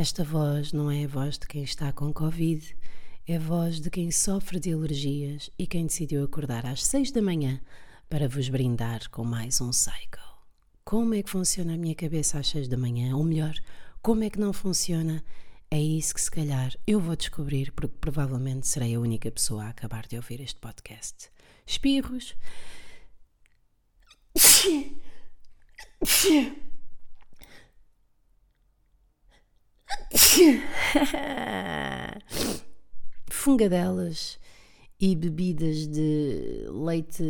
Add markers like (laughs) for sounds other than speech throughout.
Esta voz não é a voz de quem está com Covid, é a voz de quem sofre de alergias e quem decidiu acordar às seis da manhã para vos brindar com mais um cycle. Como é que funciona a minha cabeça às seis da manhã? Ou melhor, como é que não funciona? É isso que se calhar eu vou descobrir, porque provavelmente serei a única pessoa a acabar de ouvir este podcast. Espirros. (laughs) (laughs) Fungadelas e bebidas de leite,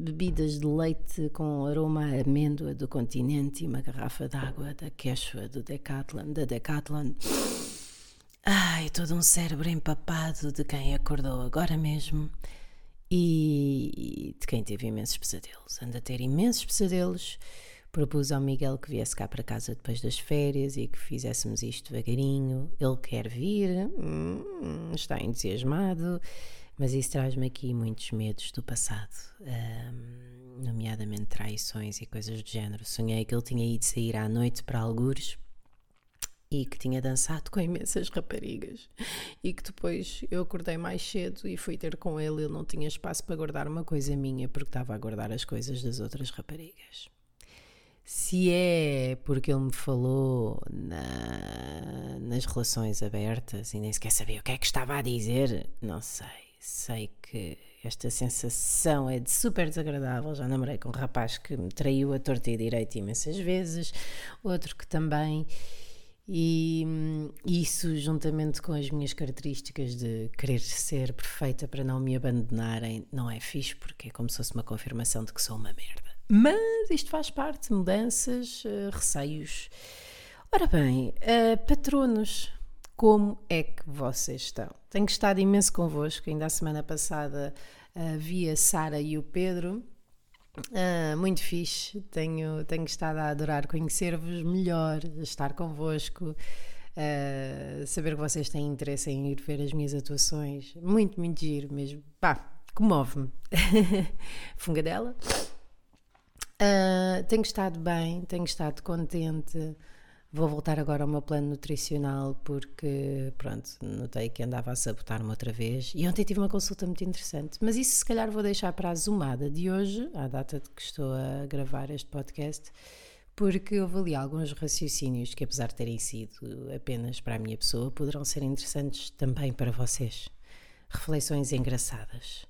bebidas de leite com aroma a amêndoa do continente e uma garrafa de água da Quechua do Decathlon, da Decathlon. Ai, todo um cérebro empapado de quem acordou agora mesmo e de quem teve imensos pesadelos. Anda a ter imensos pesadelos. Propus ao Miguel que viesse cá para casa depois das férias e que fizéssemos isto devagarinho. Ele quer vir, hum, está entusiasmado, mas isso traz-me aqui muitos medos do passado, hum, nomeadamente traições e coisas do género. Sonhei que ele tinha ido sair à noite para algures e que tinha dançado com imensas raparigas e que depois eu acordei mais cedo e fui ter com ele. Ele não tinha espaço para guardar uma coisa minha porque estava a guardar as coisas das outras raparigas. Se é porque ele me falou na, nas relações abertas e nem sequer sabia o que é que estava a dizer, não sei. Sei que esta sensação é de super desagradável. Já namorei com um rapaz que me traiu a torta e direito imensas vezes, outro que também. E isso, juntamente com as minhas características de querer ser perfeita para não me abandonarem, não é fixe, porque é como se fosse uma confirmação de que sou uma merda. Mas isto faz parte, mudanças, uh, receios. Ora bem, uh, patronos, como é que vocês estão? Tenho estado imenso convosco, ainda a semana passada uh, vi a Sara e o Pedro Uh, muito fixe, tenho, tenho estado a adorar conhecer-vos melhor, estar convosco, uh, saber que vocês têm interesse em ir ver as minhas atuações. Muito, muito giro mesmo. Pá, comove-me. (laughs) Fungadela. Uh, tenho estado bem, tenho estado contente. Vou voltar agora ao meu plano nutricional porque, pronto, notei que andava a sabotar-me outra vez. E ontem tive uma consulta muito interessante. Mas isso, se calhar, vou deixar para a zoomada de hoje, à data de que estou a gravar este podcast, porque houve ali alguns raciocínios que, apesar de terem sido apenas para a minha pessoa, poderão ser interessantes também para vocês. Reflexões engraçadas.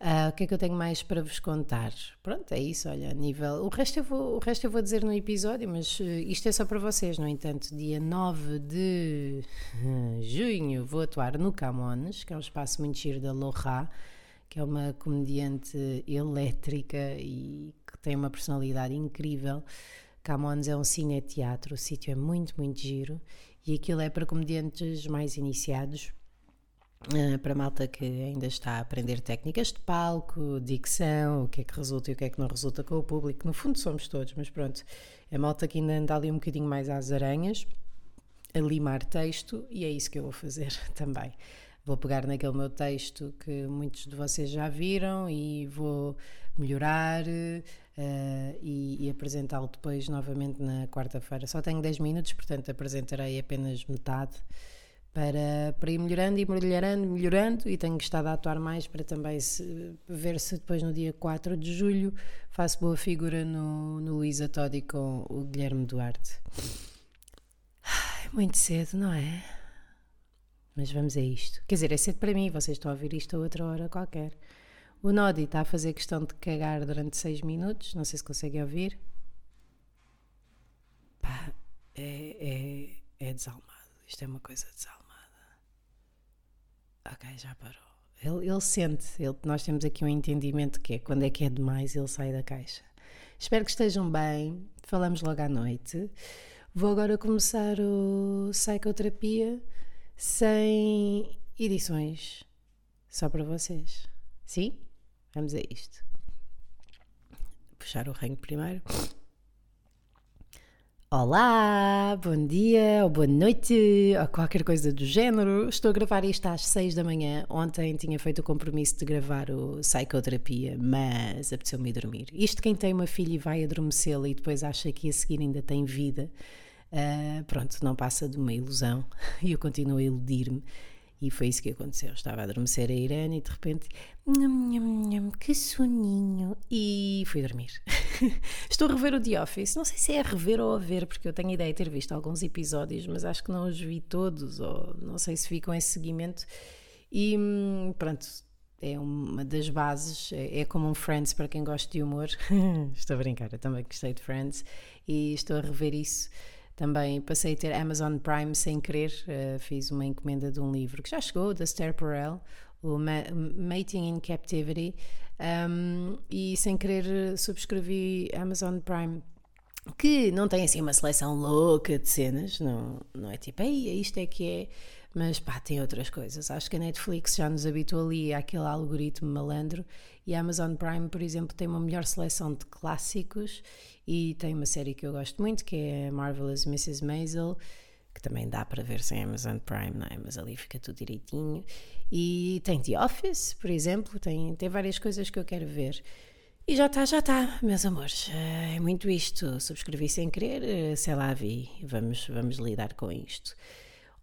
Uh, o que é que eu tenho mais para vos contar? Pronto, é isso, olha, nível. O resto eu vou, o resto eu vou dizer no episódio, mas uh, isto é só para vocês, no entanto, dia 9 de (laughs) junho vou atuar no Camões, que é um espaço muito giro da Loja, que é uma comediante elétrica e que tem uma personalidade incrível. Camões é um cine-teatro, o sítio é muito, muito giro e aquilo é para comediantes mais iniciados Uh, para malta que ainda está a aprender técnicas de palco, dicção, o que é que resulta e o que é que não resulta com o público. No fundo, somos todos, mas pronto, é malta que ainda anda ali um bocadinho mais às aranhas, a limar texto, e é isso que eu vou fazer (laughs) também. Vou pegar naquele meu texto que muitos de vocês já viram e vou melhorar uh, e, e apresentá-lo depois novamente na quarta-feira. Só tenho 10 minutos, portanto apresentarei apenas metade para, para ir melhorando e melhorando, melhorando, e tenho estado a atuar mais para também se, ver se depois no dia 4 de julho faço boa figura no, no Luísa Todi com o Guilherme Duarte. Ai, muito cedo, não é? Mas vamos a isto. Quer dizer, é cedo para mim, vocês estão a ouvir isto a outra hora qualquer. O Nodi está a fazer questão de cagar durante 6 minutos, não sei se conseguem ouvir. Pá, é, é, é desalmado. Isto é uma coisa desalmada. Ok, já parou. Ele, ele sente, ele, nós temos aqui um entendimento que é quando é que é demais ele sai da caixa. Espero que estejam bem. Falamos logo à noite. Vou agora começar o Psicoterapia sem edições, só para vocês. Sim? Vamos a isto. Puxar o ranho primeiro. Olá, bom dia ou boa noite ou qualquer coisa do género. Estou a gravar isto às 6 da manhã. Ontem tinha feito o compromisso de gravar o psicoterapia, mas apeteceu-me dormir. Isto quem tem uma filha e vai adormecê-la e depois acha que a seguir ainda tem vida. Uh, pronto, não passa de uma ilusão e (laughs) eu continuo a iludir-me. E foi isso que aconteceu. Estava a adormecer a Irene e de repente, nham, nham, que soninho. E fui dormir. (laughs) Estou a rever o The Office. Não sei se é a rever ou a ver, porque eu tenho ideia de ter visto alguns episódios, mas acho que não os vi todos, ou não sei se vi com esse seguimento. E hum, pronto, é uma das bases, é, é como um Friends para quem gosta de humor. (laughs) estou a brincar, eu também gostei de Friends e estou a rever isso. Também passei a ter Amazon Prime sem querer, uh, fiz uma encomenda de um livro que já chegou, da Esther Perel, o Ma Mating in Captivity, um, e sem querer subscrevi Amazon Prime que não tem assim uma seleção louca de cenas, não, não é tipo, ei, isto é que é, mas pá, tem outras coisas. Acho que a Netflix já nos habituou ali àquele algoritmo malandro e a Amazon Prime, por exemplo, tem uma melhor seleção de clássicos e tem uma série que eu gosto muito que é Marvelous Mrs. Maisel, que também dá para ver sem Amazon Prime, não é? Mas ali fica tudo direitinho. E tem The Office, por exemplo, tem, tem várias coisas que eu quero ver. E já está, já está, meus amores. É muito isto. Subscrevi sem querer, sei lá, vi. Vamos, vamos lidar com isto.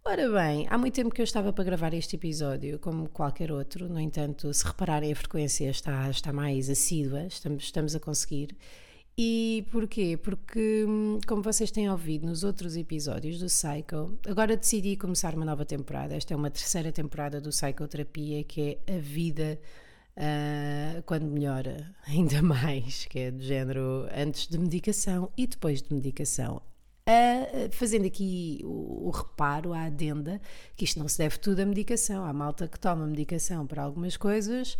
Ora bem, há muito tempo que eu estava para gravar este episódio, como qualquer outro, no entanto, se repararem, a frequência está, está mais assídua, estamos, estamos a conseguir. E porquê? Porque, hum, como vocês têm ouvido nos outros episódios do Psycho, agora decidi começar uma nova temporada. Esta é uma terceira temporada do Psicoterapia, que é a vida uh, quando melhora, (laughs) ainda mais, que é do género antes de medicação e depois de medicação a, fazendo aqui o, o, reparo, a adenda, que isto não se deve tudo à medicação. Há malta que toma medicação para algumas coisas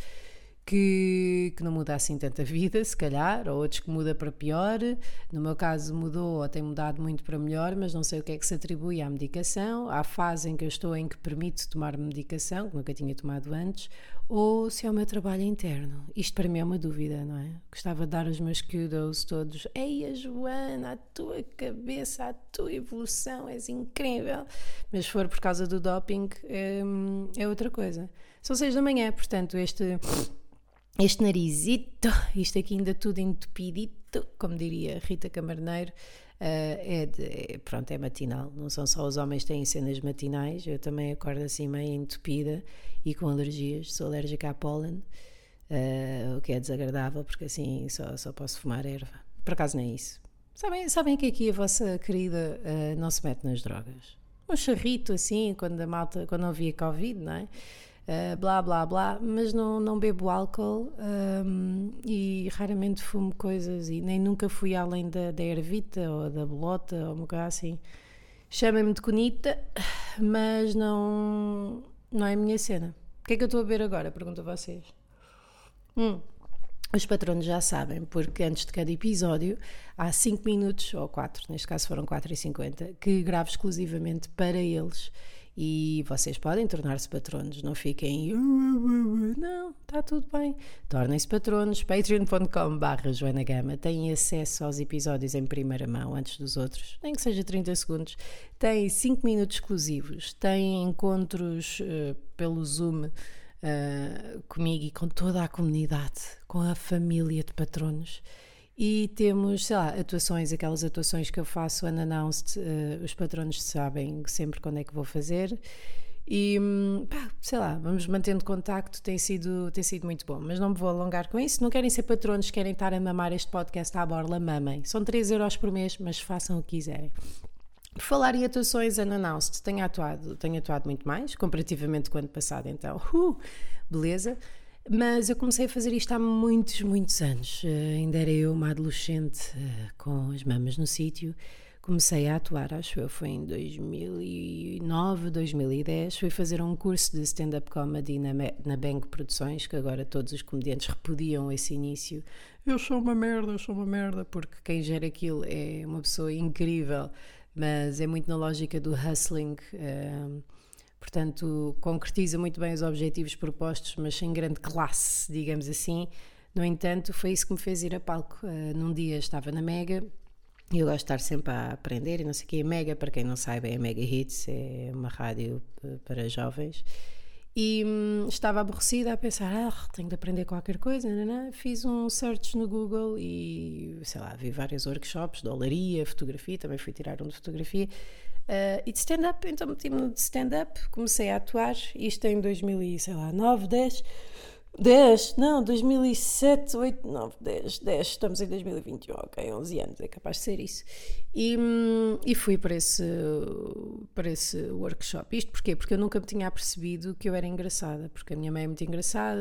que, que não muda assim tanta vida, se calhar, ou outros que muda para pior. No meu caso mudou ou tem mudado muito para melhor, mas não sei o que é que se atribui à medicação. Há fase em que eu estou em que permite tomar medicação, que nunca tinha tomado antes, ou se é o meu trabalho interno. Isto para mim é uma dúvida, não é? Gostava de dar os meus kudos todos. Ei, Joana, a tua cabeça, a tua evolução, és incrível. Mas se for por causa do doping, é, é outra coisa. São seis da manhã, portanto, este este narizito, isto aqui ainda tudo entupidito, como diria Rita Camarneiro, uh, é, de, é, pronto, é matinal. Não são só os homens que têm cenas matinais, eu também acordo assim meio entupida e com alergias, sou alérgica a pólen, uh, o que é desagradável porque assim só, só posso fumar erva. Por acaso nem isso. Sabem, sabem que aqui a vossa querida uh, não se mete nas drogas? Um charrito assim, quando a malta, quando havia Covid, não é? Uh, blá blá blá, mas não, não bebo álcool um, e raramente fumo coisas e nem nunca fui além da, da ervita ou da bolota ou uma coisa assim. Chamem-me de conita, mas não, não é a minha cena. O que é que eu estou a ver agora? Pergunto a vocês. Hum. Os patronos já sabem, porque antes de cada episódio há 5 minutos, ou 4, neste caso foram 4 e 50, que gravo exclusivamente para eles e vocês podem tornar-se patronos, não fiquem. Não, está tudo bem. Tornem-se patronos. patreon.com.br Joana Gama. Têm acesso aos episódios em primeira mão, antes dos outros, nem que seja 30 segundos. Têm 5 minutos exclusivos. Têm encontros uh, pelo Zoom. Uh, comigo e com toda a comunidade, com a família de patronos e temos, sei lá, atuações, aquelas atuações que eu faço unannounced, uh, os patronos sabem sempre quando é que vou fazer. E hum, pá, sei lá, vamos mantendo contacto, tem sido, tem sido muito bom. Mas não me vou alongar com isso. Não querem ser patronos, querem estar a mamar este podcast à borla, mamem. São 3 euros por mês, mas façam o que quiserem. Por falar em atuações unannounced, tenho atuado, tenho atuado muito mais, comparativamente com o ano passado, então, (laughs) uh, beleza. Mas eu comecei a fazer isto há muitos, muitos anos. Uh, ainda era eu uma adolescente uh, com as mamas no sítio. Comecei a atuar, acho eu, foi em 2009, 2010. Fui fazer um curso de stand-up comedy na, na Bang Produções, que agora todos os comediantes repudiam esse início. Eu sou uma merda, eu sou uma merda, porque quem gera aquilo é uma pessoa incrível, mas é muito na lógica do hustling. Uh, portanto, concretiza muito bem os objetivos propostos, mas sem grande classe, digamos assim. No entanto, foi isso que me fez ir a palco. Uh, num dia estava na Mega, e eu gosto de estar sempre a aprender, e não sei o que é Mega, para quem não saiba, é Mega Hits, é uma rádio eh, para jovens. E hum, estava aborrecida a pensar, ah, tenho de aprender qualquer coisa, não, não. fiz um search no Google e, sei lá, vi vários workshops de olaria, fotografia, também fui tirar um de fotografia, uh, e de stand-up, então meti-me de stand-up, comecei a atuar, isto em 2009, 10, 10, não, 2007, 8, 9, 10, 10, estamos em 2021, ok, 11 anos, é capaz de ser isso. E, e fui para esse, para esse workshop. Isto porquê? Porque eu nunca me tinha percebido que eu era engraçada, porque a minha mãe é muito engraçada,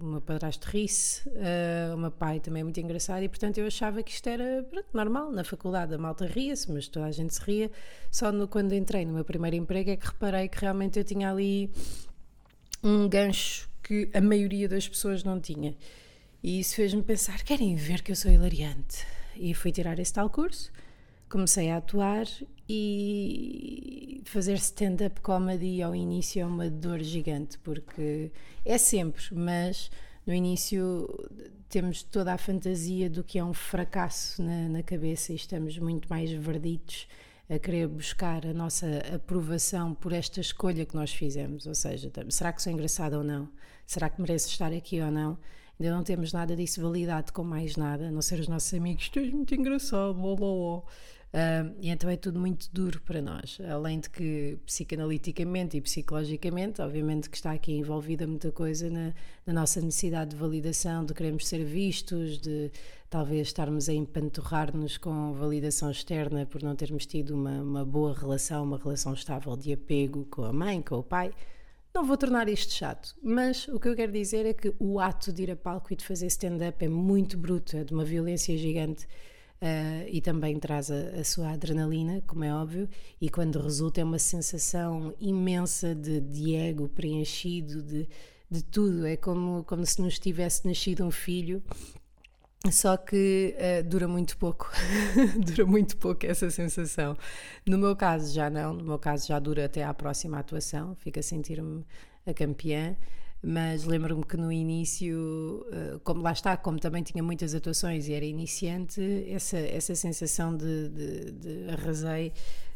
o meu padrasto ri-se, uh, o meu pai também é muito engraçado, e portanto eu achava que isto era pronto, normal. Na faculdade a malta ria-se, mas toda a gente se ria. Só no, quando entrei no meu primeiro emprego é que reparei que realmente eu tinha ali um gancho que a maioria das pessoas não tinha. E isso fez-me pensar: querem ver que eu sou hilariante? E fui tirar esse tal curso, comecei a atuar e fazer stand-up comedy ao início é uma dor gigante, porque é sempre, mas no início temos toda a fantasia do que é um fracasso na, na cabeça e estamos muito mais verditos a querer buscar a nossa aprovação por esta escolha que nós fizemos. Ou seja, será que sou engraçada ou não? Será que mereço estar aqui ou não? Ainda não temos nada disso validado com mais nada, a não ser os nossos amigos. Tu muito engraçado, blá, blá, blá. Uh, e então é tudo muito duro para nós. Além de que, psicanaliticamente e psicologicamente, obviamente que está aqui envolvida muita coisa na, na, nossa necessidade de validação, de queremos ser vistos, de talvez estarmos a empanturrar-nos com validação externa por não termos tido uma, uma boa relação, uma relação estável de apego com a mãe, com o pai. Não vou tornar isto chato, mas o que eu quero dizer é que o ato de ir a palco e de fazer stand-up é muito bruto, é de uma violência gigante Uh, e também traz a, a, sua adrenalina, como é óbvio, e quando resulta é uma sensação imensa de, de ego preenchido, de, de tudo. É como, como se nos tivesse nascido um filho, só que uh, dura muito pouco. (laughs) dura muito pouco essa sensação. No meu caso, já não. No meu caso, já dura até à próxima atuação. Fico a sentir-me a campeã mas lembro-me que no início, eh, como lá está, como também tinha muitas atuações e era iniciante, essa, essa sensação de, de, de arrasei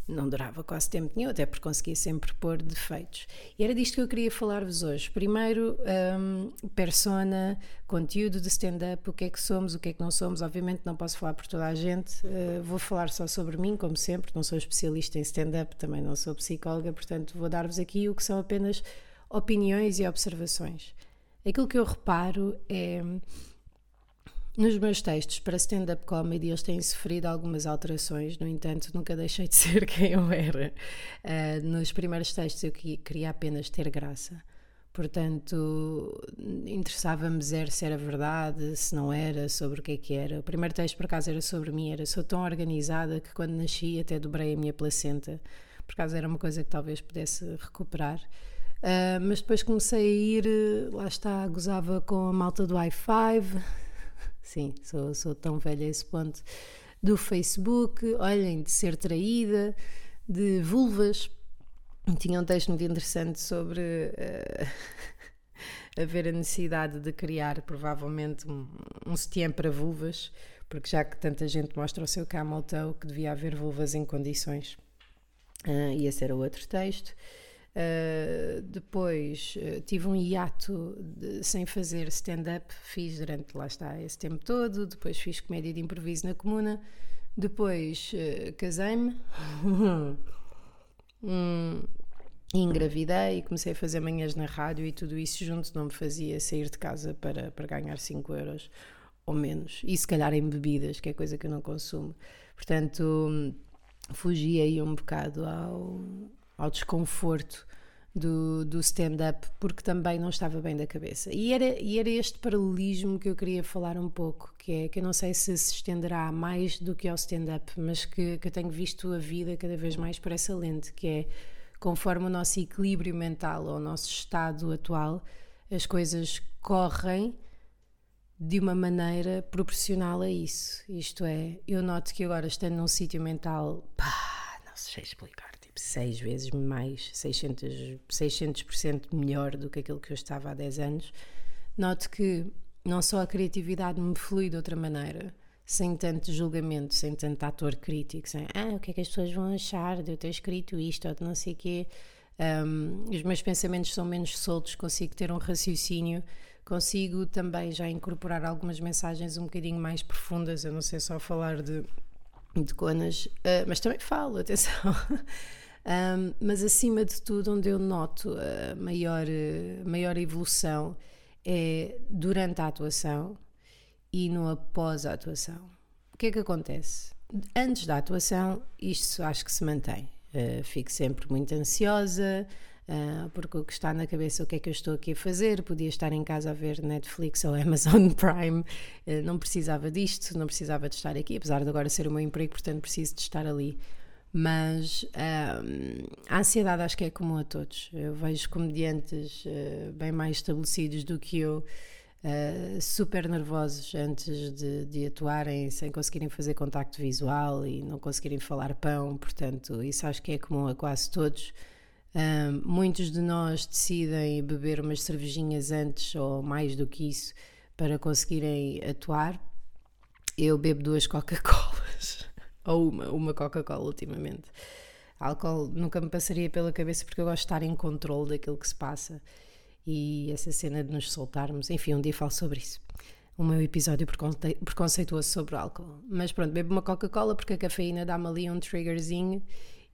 não durava quase tempo nenhum, até porque conseguia sempre pôr defeitos. E era disto que eu queria falar-vos hoje. Primeiro, um, persona, conteúdo de stand-up, o que é que somos, o que é que não somos. Obviamente não posso falar por toda a gente, uh, vou falar só sobre mim, como sempre, não sou especialista em stand-up, também não sou psicóloga, portanto vou dar-vos aqui o que são apenas opiniões e observações. Aquilo que eu reparo é. Nos meus textos para stand-up comedy eles têm sofrido algumas alterações, no entanto, nunca deixei de (laughs) ser quem eu era. Uh, nos primeiros textos eu queria apenas ter graça. Portanto, interessava-me zero se era verdade, se não era, sobre o que é que era. O primeiro texto, por acaso, era sobre mim. Era sou tão organizada que quando nasci até dobrei a minha placenta. Por acaso era uma coisa que talvez pudesse recuperar. Uh, mas depois comecei a ir, lá está, gozava com a malta do i5. Sim, sou, sou tão velha a esse ponto. Do Facebook, olhem, de ser traída, de vulvas. Tinha um texto muito interessante sobre uh, (laughs) haver a necessidade de criar, provavelmente, um, um sutiã para vulvas, porque já que tanta gente mostra o seu camel toe, que devia haver vulvas em condições. Uh, e esse era outro texto. Uh, depois uh, tive um hiato de, sem fazer stand-up, fiz durante lá está esse tempo todo. Depois fiz comédia de improviso na comuna. Depois uh, casei-me, (laughs) hum, engravidei e comecei a fazer manhãs na rádio. E tudo isso junto não me fazia sair de casa para, para ganhar 5 euros ou menos. E se calhar em bebidas, que é coisa que eu não consumo. Portanto, hum, fugi aí um bocado ao ao desconforto do, do stand-up, porque também não estava bem da cabeça. E era, e era este paralelismo que eu queria falar um pouco, que é que eu não sei se se estenderá mais do que ao stand-up, mas que, que eu tenho visto a vida cada vez mais por essa lente, que é conforme o nosso equilíbrio mental ou o nosso estado atual, as coisas correm de uma maneira proporcional a isso. Isto é, eu noto que agora estando num sítio mental, pá, não sei explicar seis vezes mais, 600%, 600 melhor do que aquilo que eu estava há 10 anos, noto que não só a criatividade me flui de outra maneira, sem tanto julgamento, sem tanto ator crítico, sem ah, o que é que as pessoas vão achar de eu ter escrito isto ou de não sei o quê. Um, os meus pensamentos são menos soltos, consigo ter um raciocínio, consigo também já incorporar algumas mensagens um bocadinho mais profundas. Eu não sei só falar de, de conas, uh, mas também falo, (laughs) atenção. Um, mas acima de tudo, onde eu noto a maior, maior evolução é durante a atuação e no após a atuação. O que é que acontece? Antes da atuação, isto acho que se mantém. Uh, fico sempre muito ansiosa, uh, porque o que está na cabeça, o que é que eu estou aqui a fazer? Podia estar em casa a ver Netflix ou Amazon (laughs) Prime, uh, não precisava disto, não precisava de estar aqui, apesar de agora ser o meu emprego, portanto preciso de estar ali. Mas a ansiedade acho que é comum a todos. Eu vejo comediantes bem mais estabelecidos do que eu uh, super nervosos antes de, de, atuarem, sem conseguirem fazer contacto visual e não conseguirem falar pão, portanto, isso acho que é comum a quase todos. Uh, muitos de nós decidem beber umas cervejinhas antes ou mais do que isso para conseguirem atuar. Eu bebo duas Coca-Colas, (laughs) ou uma, uma Coca-Cola ultimamente. Álcool nunca me passaria pela cabeça porque eu gosto de estar em controle daquilo que se passa e essa cena de nos soltarmos. Enfim, um dia falo sobre isso. O meu episódio preconceituoso sobre álcool. Mas pronto, bebo uma Coca-Cola porque a cafeína dá-me ali um triggerzinho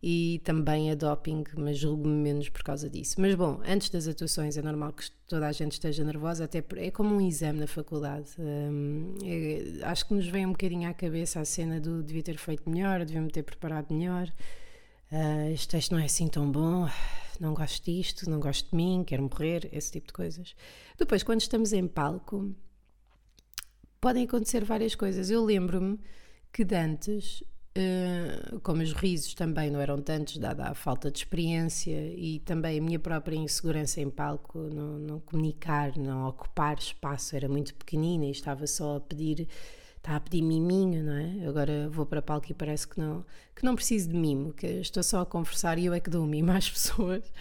e também a doping, mas julgo-me menos por causa disso. Mas bom, antes das atuações é normal que toda a gente esteja nervosa, até é como um exame na faculdade. Hum, é, acho que nos vem um bocadinho à cabeça a cena do devia ter feito melhor, devia-me ter preparado melhor. Uh, este texto não é assim tão bom, não gosto disto, não gosto de mim, quero morrer, esse tipo de coisas. Depois, quando estamos em palco, podem acontecer várias coisas. Eu lembro-me que de antes, uh, como os risos também não eram tantos, dada a falta de experiência e também a minha própria insegurança em palco, não, não comunicar, não ocupar espaço, era muito pequenina e estava só a pedir está a pedir miminho, não é? Agora vou para palco e parece que não, que não preciso de mimo, que estou só a conversar e eu é que dou mimo às (laughs) pessoas.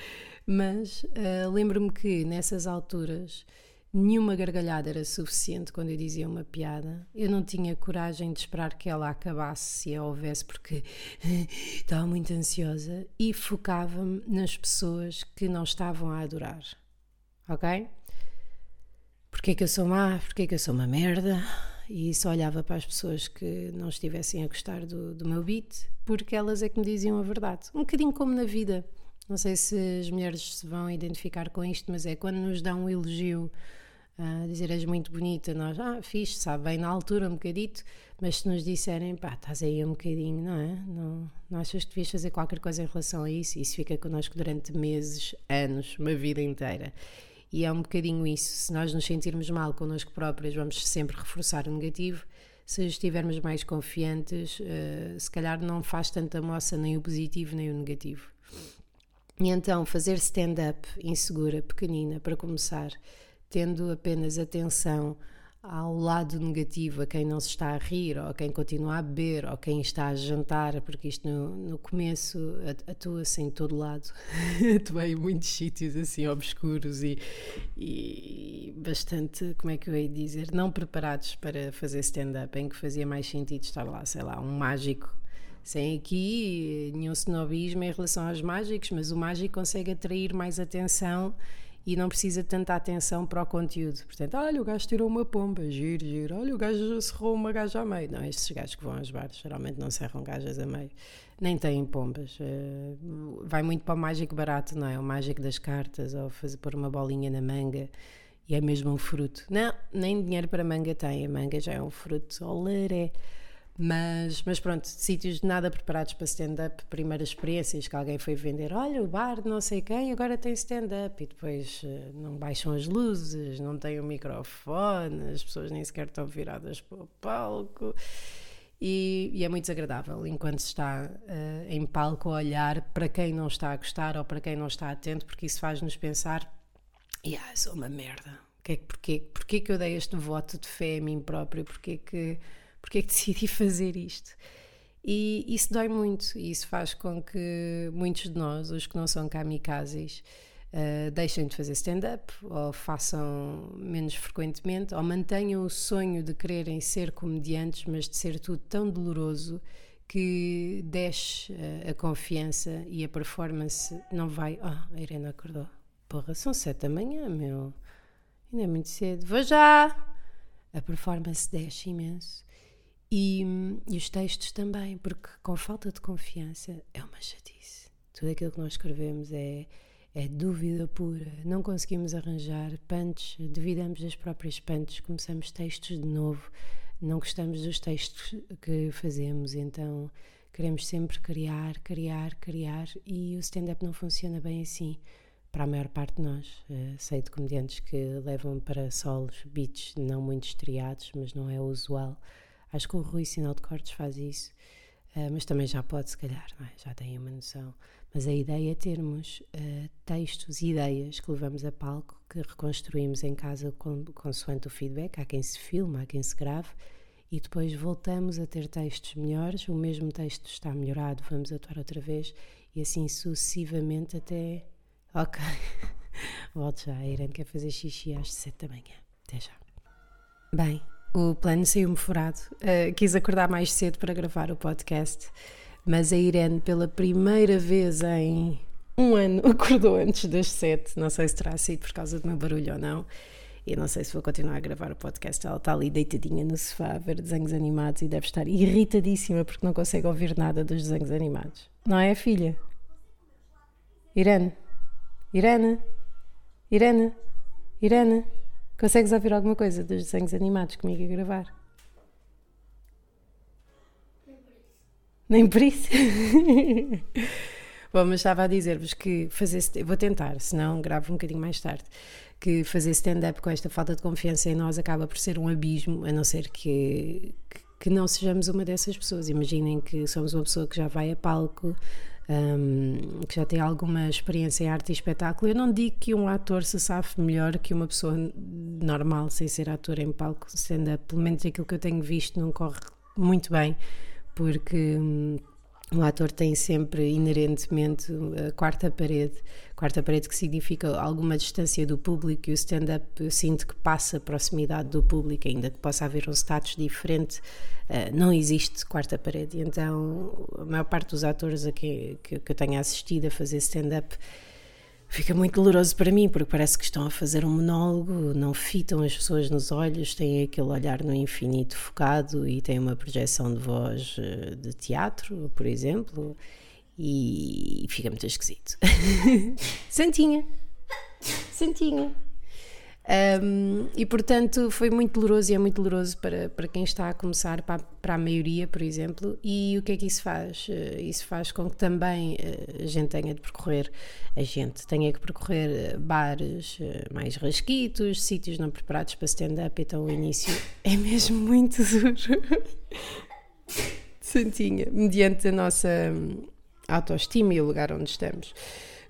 Mas uh, lembro-me que nessas alturas nenhuma gargalhada era suficiente quando eu dizia uma piada. Eu não tinha coragem de esperar que ela acabasse se a houvesse, porque (laughs) estava muito ansiosa e focava-me nas pessoas que não estavam a adorar. Ok? Porquê que eu sou má? Porquê que eu sou uma merda? e só olhava para as pessoas que não estivessem a gostar do, do meu beat, porque elas é que me diziam a verdade. Um bocadinho como na vida. Não sei se as mulheres se vão identificar com isto, mas é quando nos dão um elogio, uh, dizer és muito bonita, nós, ah, fixe, sabe, bem na altura um bocadito, mas se nos disserem, pá, estás aí um bocadinho, não é? Não, não achas que devias fazer qualquer coisa em relação a isso? Isso fica connosco durante meses, anos, uma vida inteira. E é um bocadinho isso. Se nós nos sentirmos mal connosco próprios, vamos sempre reforçar o negativo. Se estivermos mais confiantes, uh, se calhar não faz tanta moça nem o positivo nem o negativo. E então, fazer stand-up insegura, pequenina, para começar, tendo apenas atenção ao lado negativo, a quem não se está a rir, ou a quem continua a beber, ou quem está a jantar, porque isto no, no começo atua-se em todo lado. (laughs) Atuei em muitos sítios assim obscuros e, e bastante, como é que eu ia dizer, não preparados para fazer stand-up, em que fazia mais sentido estar lá, sei lá, um mágico sem aqui nenhum snobismo em relação aos mágicos, mas o mágico consegue atrair mais atenção e não precisa de tanta atenção para o conteúdo. Portanto, olha, o gajo tirou uma pomba, giro, giro. Olha, o gajo cerrou uma gaja a meio. Não, estes gajos que vão aos bares geralmente não serram gajas a meio. Nem têm pombas. Uh, vai muito para o mágico barato, não é? O mágico das cartas, ou fazer pôr uma bolinha na manga e é mesmo um fruto. Não, nem dinheiro para manga tem. A manga já é um fruto. Oleré. Mas, mas pronto, sítios nada preparados para stand-up, primeiras experiências que alguém foi vender, olha o bar de não sei quem agora tem stand-up. E depois uh, não baixam as luzes, não tem o microfone, as pessoas nem sequer estão viradas para o palco. E, e é muito desagradável enquanto está uh, em palco a olhar para quem não está a gostar ou para quem não está atento, porque isso faz-nos pensar, yeah, sou uma merda, que, porquê, porquê que eu dei este voto de fé a mim próprio, porquê que porque é que decidi (laughs) fazer isto? E isso dói muito, e isso faz com que muitos de nós, os que não são kamikazes, uh, deixem de fazer stand-up, ou façam menos frequentemente, ou mantenham o sonho de quererem ser comediantes, mas de ser tudo tão doloroso que desce a, a confiança e a performance não vai. Oh, a Irene acordou. Porra, são sete da manhã, meu. Ainda é muito cedo. Vou já! A performance desce imenso. E, e os textos também, porque com falta de confiança é uma chatice. Tudo aquilo que nós escrevemos é, é dúvida pura. Não conseguimos arranjar punch, duvidamos das próprias punches, começamos textos de novo, não gostamos dos textos que fazemos, então queremos sempre criar, criar, criar e o stand-up não funciona bem assim para a maior parte de nós. Uh, sei de comediantes que levam para solos beats não muito estriados, mas não é usual. Acho que o Rui Sinal de Cortes faz isso, uh, mas também já pode, se calhar, é? já tem uma noção. Mas a ideia é termos uh, textos e ideias que levamos a palco, que reconstruímos em casa com, consoante o feedback. Há quem se filma, há quem se grave, e depois voltamos a ter textos melhores. O mesmo texto está melhorado, vamos atuar outra vez, e assim sucessivamente até. Ok. (laughs) Volto já. A Irene quer fazer xixi às 7 da manhã. Até já. Bem, o plano saiu-me furado. Uh, quis acordar mais cedo para gravar o podcast, mas a Irene, pela primeira vez em um ano, (laughs) acordou antes das sete. Não sei se terá sido por causa do meu barulho ou não. E não sei se vou continuar a gravar o podcast. Ela está ali deitadinha no sofá a ver desenhos animados e deve estar irritadíssima porque não consegue ouvir nada dos desenhos animados. Não é, filha? Irene? Irene? Irene? Irene? Consegues ouvir alguma coisa dos desenhos animados comigo a gravar? Nem por isso. (laughs) Bom, mas estava a dizer-vos que fazer. Vou tentar, senão gravo um bocadinho mais tarde. Que fazer stand-up com esta falta de confiança em nós acaba por ser um abismo, a não ser que, que não sejamos uma dessas pessoas. Imaginem que somos uma pessoa que já vai a palco, um, que já tem alguma experiência em arte e espetáculo. Eu não digo que um ator se safe melhor que uma pessoa normal, sem ser ator em palco, sendo pelo menos aquilo que eu tenho visto, não corre muito bem, porque. Um, o ator tem sempre inerentemente a quarta parede, quarta parede que significa alguma distância do público e o stand-up eu sinto que passa a proximidade do público, ainda que possa haver um status diferente, uh, não existe quarta parede. Então, a maior parte dos atores a que, que eu tenho assistido a fazer stand-up fica muito doloroso para mim, porque parece que estão a fazer um monólogo, não fitam as pessoas nos olhos, têm aquele olhar no infinito focado e têm uma projeção de voz eh, de teatro, por exemplo, e fica muito esquisito. (laughs) Santinha, Santinha. Um, e portanto foi muito doloroso e é muito doloroso para, para quem está a começar, para, para a maioria, por exemplo. E o que é que isso faz? Uh, isso faz com que também uh, a gente tenha de percorrer, a gente tenha que percorrer uh, bares mais rasquitos, sítios não preparados para stand-up. Então o início (laughs) é mesmo muito duro. (laughs) Santinha, mediante a nossa hum, autoestima e o lugar onde estamos.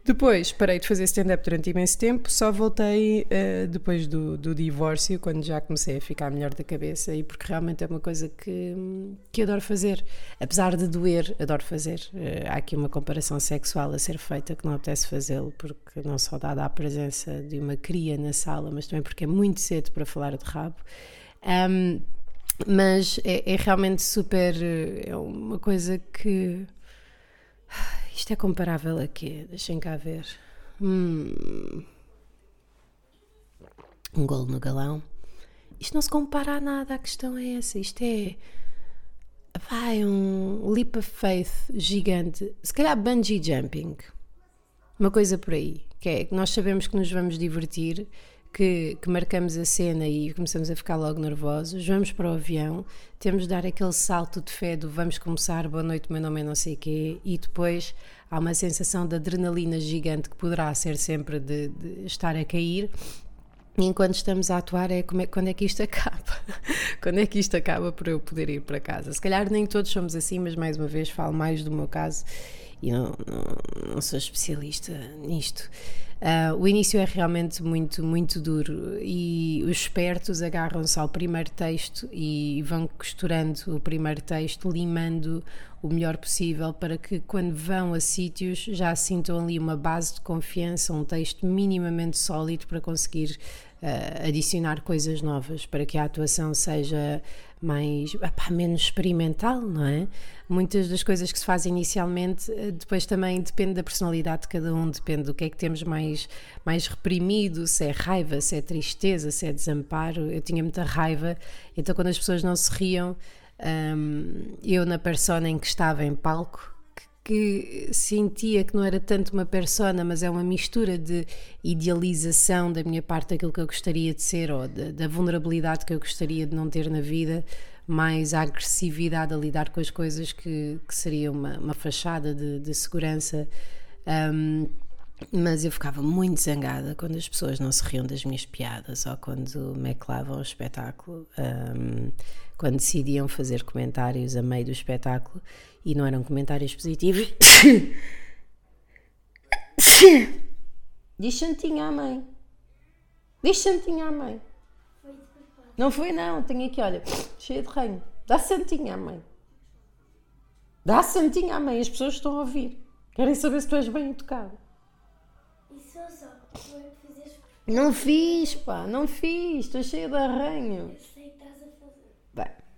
Depois parei de fazer stand-up durante imenso tempo, só voltei uh, depois do, do, divórcio, quando já comecei a ficar melhor da cabeça e porque realmente é uma coisa que, que adoro fazer. Apesar de doer, adoro fazer. Uh, há aqui uma comparação sexual a ser feita que não apetece fazê-lo, porque não só dada a presença de uma cria na sala, mas também porque é muito cedo para falar de rabo. Um, mas é, é realmente super. Eh, é uma coisa que (sighs) isto é comparável a quê? Deixem cá ver. Hum. Um golo no galão. Isto não se compara a nada, a questão é essa. Isto é. Vai, um leap of faith gigante. Se calhar bungee jumping. Uma coisa por aí. Que é que nós sabemos que nos vamos divertir que, que, marcamos a cena e começamos a ficar logo nervosos, vamos para o avião, temos de dar aquele salto de fé do vamos começar, boa noite, meu nome é não sei quê, e depois há uma sensação de adrenalina gigante que poderá ser sempre de, de estar a cair. E enquanto estamos a atuar, é, é quando é que isto (laughs) acaba? quando é que isto acaba para eu poder ir para casa? Se calhar nem todos somos assim, mas mais uma vez falo mais do meu caso e não, não, não sou especialista nisto. Uh, o início é realmente muito, muito duro e os espertos agarram-se ao primeiro texto e vão costurando o primeiro texto, limando o melhor possível para que quando vão a sítios já sintam ali uma base de confiança, um texto minimamente sólido para conseguir uh, adicionar coisas novas para que a atuação seja mais menos experimental, não é? Muitas das coisas que se fazem inicialmente eh, depois também depende da personalidade de cada um, depende do que é que temos mais, mais reprimido, se é raiva, se é tristeza, se é desamparo. Eu tinha muita raiva, então quando as pessoas não se riam, um, eu na persona em que estava em palco que sentia que não era tanto uma persona, mas é uma mistura de idealização da minha parte daquilo que eu gostaria de ser ou da, da vulnerabilidade que eu gostaria de não ter na vida, mais a agressividade a lidar com as coisas que, que seria uma, uma fachada de, de segurança. Um, mas eu ficava muito zangada quando as pessoas não se riam das minhas piadas ou quando me clavam o espetáculo, um, quando decidiam fazer comentários a meio do espetáculo e não eram comentários positivos. Diz santinha à mãe. Diz santinha à mãe. Não foi não, tenho aqui, olha, cheia de reino. Dá santinha à mãe. Dá santinha à mãe, as pessoas estão a ouvir. Querem saber se tu és bem educado. Não fiz, pá, não fiz, estou cheia de arranho.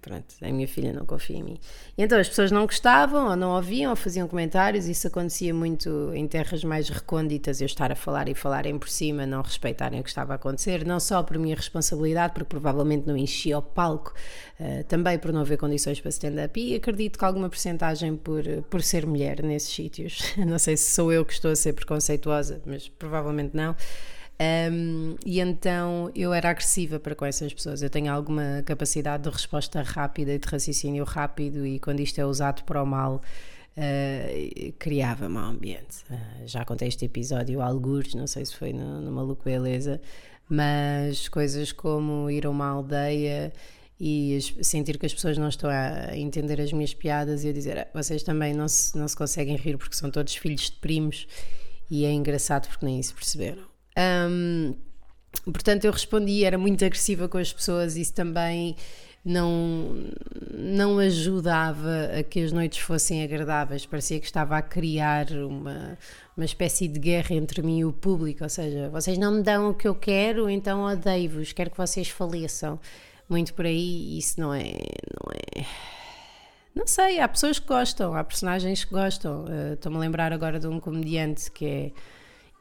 Pronto, a minha filha não confia em mim. E então as pessoas não gostavam, ou não ouviam, ou faziam comentários. Isso acontecia muito em terras mais recônditas, eu estar a falar e falarem por cima, não respeitarem o que estava a acontecer, não só por minha responsabilidade, porque provavelmente não enchia o palco, uh, também por não haver condições para stand-up, e acredito que alguma porcentagem por, por ser mulher nesses sítios. (laughs) não sei se sou eu que estou a ser preconceituosa, mas provavelmente não. Um, e então eu era agressiva para com essas pessoas. Eu tenho alguma capacidade de resposta rápida e de raciocínio rápido, e quando isto é usado para o mal, uh, criava mau ambiente. Uh, já contei este episódio algures, não sei se foi no, no Maluco Beleza, mas coisas como ir a uma aldeia e sentir que as pessoas não estão a entender as minhas piadas e a dizer ah, vocês também não se, não se conseguem rir porque são todos filhos de primos e é engraçado porque nem isso perceberam. Um, portanto, eu respondi, era muito agressiva com as pessoas, isso também não, não ajudava a que as noites fossem agradáveis, parecia que estava a criar uma, uma espécie de guerra entre mim e o público, ou seja, vocês não me dão o que eu quero, então odeio-vos, quero que vocês faleçam. Muito por aí, isso não é. Não é não sei, há pessoas que gostam, há personagens que gostam. Uh, Estou-me a lembrar agora de um comediante que é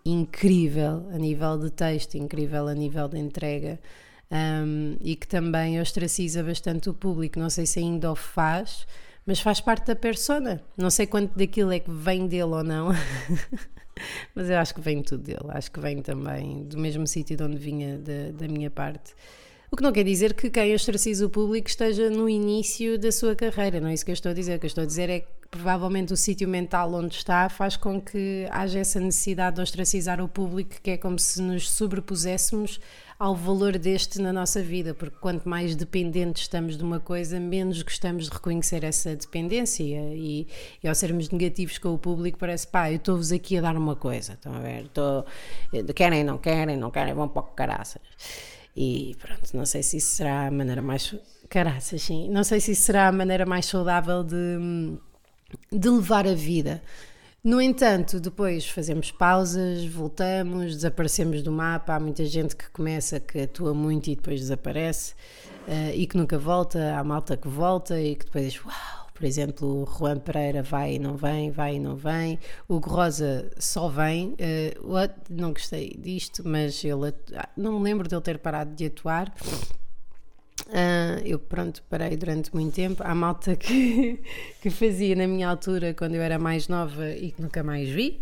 incrível a nível de texto, incrível a nível de entrega um, e que também ostraciza bastante o público. Não sei se ainda o faz, mas faz parte da persona. Não sei quanto daquilo é que vem dele ou não. (laughs) mas eu acho que vem tudo dele, acho que vem também do mesmo sítio de onde vinha da, da minha parte. O que não quer dizer que quem ostraciza o público esteja no início da sua carreira, não é isso que eu estou a dizer. O que eu estou a dizer é que provavelmente o sítio mental onde está faz com que haja essa necessidade de ostracizar o público, que é como se nos sobrepuséssemos ao valor deste na nossa vida, porque quanto mais dependentes estamos de uma coisa, menos gostamos de reconhecer essa dependência e, e ao sermos negativos com o público parece, pá, eu estou-vos aqui a dar uma coisa, estão a ver, estou, querem, não querem, não querem, vão para o caraças. E pronto, não sei se isso será a maneira mais. Caraças, sim. Não sei se isso será a maneira mais saudável de, de levar a vida. No entanto, depois fazemos pausas, voltamos, desaparecemos do mapa. Há muita gente que começa, que atua muito e depois desaparece uh, e que nunca volta. Há malta que volta e que depois diz: Uau, por exemplo, o Juan Pereira vai e não vem, vai e não vem. O Rosa só vem. Uh, não gostei disto, mas ele ah, não me lembro de ele ter parado de atuar. Uh, eu, pronto, parei durante muito tempo. Há malta (laughs) que, que fazia na minha altura, quando eu era mais nova e que nunca mais vi.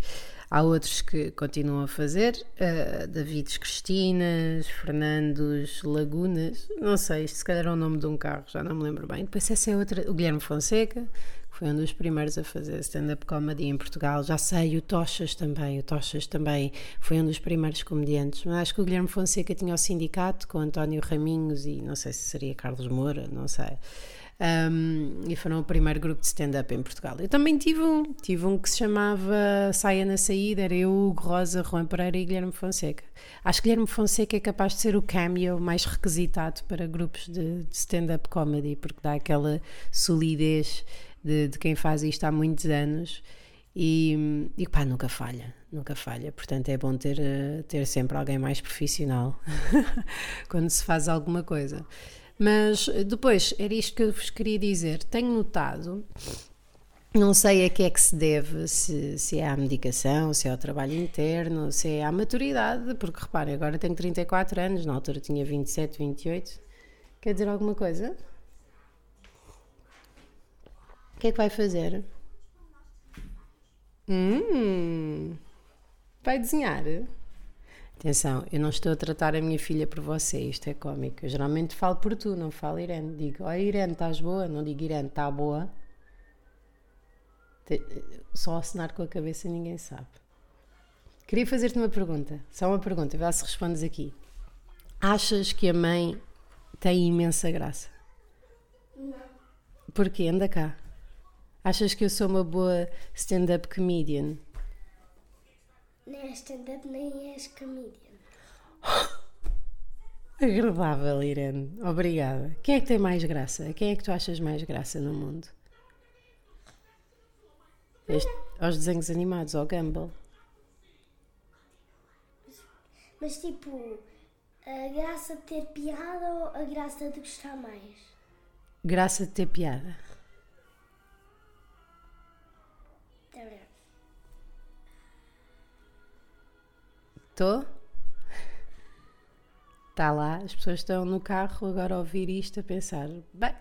Há outros que continuam a fazer, uh, Davides Cristinas, Fernandos Lagunas, não sei, isto se calhar é o nome de um carro, já não me lembro bem. Depois essa é outra, o Guilherme Fonseca, que foi um dos primeiros a fazer stand-up comedy em Portugal. Já sei, o Tochas também, o Tochas também foi um dos primeiros comediantes. Mas acho que o Guilherme Fonseca tinha o sindicato com António Raminhos e não sei se seria Carlos Moura, não sei. Um, e foram o primeiro grupo de stand-up em Portugal. Eu também tive um, tive um que se chamava Saia na Saída, era eu, Hugo Rosa, Juan Pereira e Guilherme Fonseca. Acho que Guilherme Fonseca é capaz de ser o cameo mais requisitado para grupos de, de stand-up comedy, porque dá aquela solidez de, de quem faz isto há muitos anos E, e pá, nunca falha, nunca falha. Portanto, é bom ter, eh, ter sempre alguém mais profissional (laughs) quando se faz alguma coisa. Mas eh, depois, era isto que eu vos queria dizer. Tenho notado, não sei a que é que se deve, se, se é à medicação, se é ao trabalho interno, se é à maturidade, porque reparem, agora tenho 34 anos, na altura tinha 27, 28. Quer dizer alguma coisa? O que é que vai fazer? Hum, vai desenhar? Atenção, eu não estou a tratar a minha filha por você, isto é cómico. Eu geralmente falo por tu, não falo Irene. Digo, oi Irene, estás boa? Não digo Irene, está boa. Só assinar com a cabeça ninguém sabe. Queria fazer-te uma pergunta, só uma pergunta, vê se respondes aqui. Achas que a mãe tem imensa graça? Não. Porquê? Anda cá. Achas que eu sou uma boa stand-up comedian? Nem és stand-up, nem és comedian. (laughs) Agradável, Irene. Obrigada. Quem é que tem mais graça? Quem é que tu achas mais graça no mundo? Este, aos desenhos animados, ao Gumball. Mas tipo, a graça de ter piada ou a graça de gostar mais? Graça de ter piada. Tá bem. Estou? Está lá, as pessoas estão no carro agora a ouvir isto, a pensar: bem,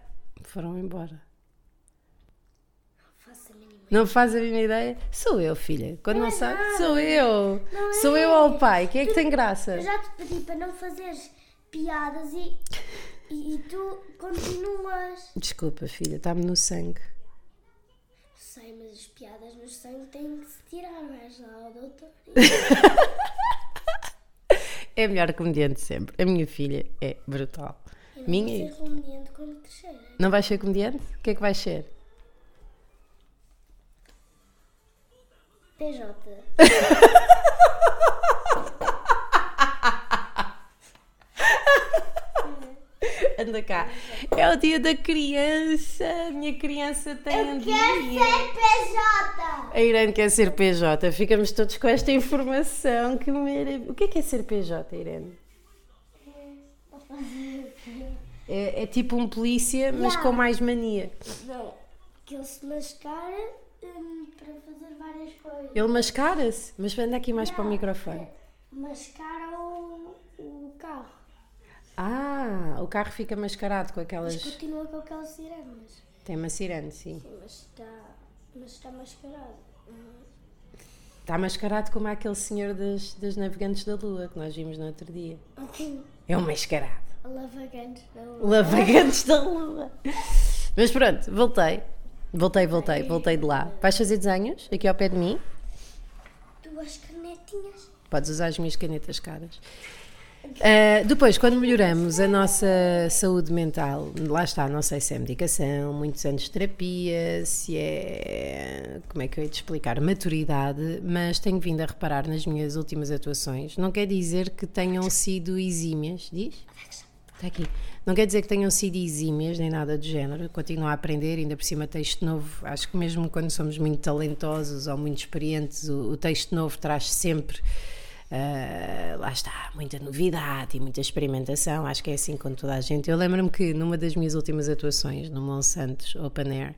foram embora. Não faz a mínima ideia? Sou eu, filha. Quando não, Não é sabe, nada. sou eu. Não Sou é. eu ao pai. Quem é que tem graça? Eu já te pedi para não fazeres piadas e, e, e tu continuas. Desculpa, filha, está-me no sangue. Sei, mas as piadas no sangue têm que se tirar, vais lá ao doutor. (laughs) É a melhor comediante de sempre. A minha filha é brutal. E não Minha. vou ser comediante quando crescer. Não vais ser comediante? O que é que vais ser? PJ. (laughs) (laughs) Anda cá. É o dia da criança. A minha criança tem um dia. PJ! A Irene quer ser PJ. Ficamos todos com esta informação. Que maravilha. O que é que é ser PJ, Irene? É, é tipo um polícia, mas com mais mania. Não, que ele se mascara hum, para fazer várias coisas. Ele mascara-se, mas anda aqui mais para o microfone. Mascara o, o carro. Ah, o carro fica mascarado com Mas aquelas. continua com aquelas sirenes. Tem uma sirene, sim. Sim, mas está, mas está mascarado. Está mascarado como aquele senhor das, das navegantes da lua que nós vimos no outro dia. Assim, É um mascarado. lavagantes da lua. Lavagantes da lua. Mas pronto, voltei. Voltei, voltei, voltei de lá. Vais fazer desenhos aqui ao pé de mim? Duas canetinhas. Podes usar as minhas canetas caras. Ah, depois, quando melhoramos a nossa saúde mental, lá está, não sei se é medicação, muitos anos de terapia, se é. Como é que eu ia te explicar? Maturidade, mas tenho vindo a reparar nas minhas últimas atuações. Não quer dizer que tenham sido exímias, diz? Está aqui. Não quer dizer que tenham sido exímias nem nada do género. Continuo a aprender, ainda por cima texto novo. Acho que mesmo quando somos muito talentosos ou muito experientes, o, o texto novo traz sempre. Ah, lá está, muita novidade e muita experimentação. Acho que é assim com toda a gente. Eu lembro-me que numa das minhas últimas atuações, no Monsantos Open Air,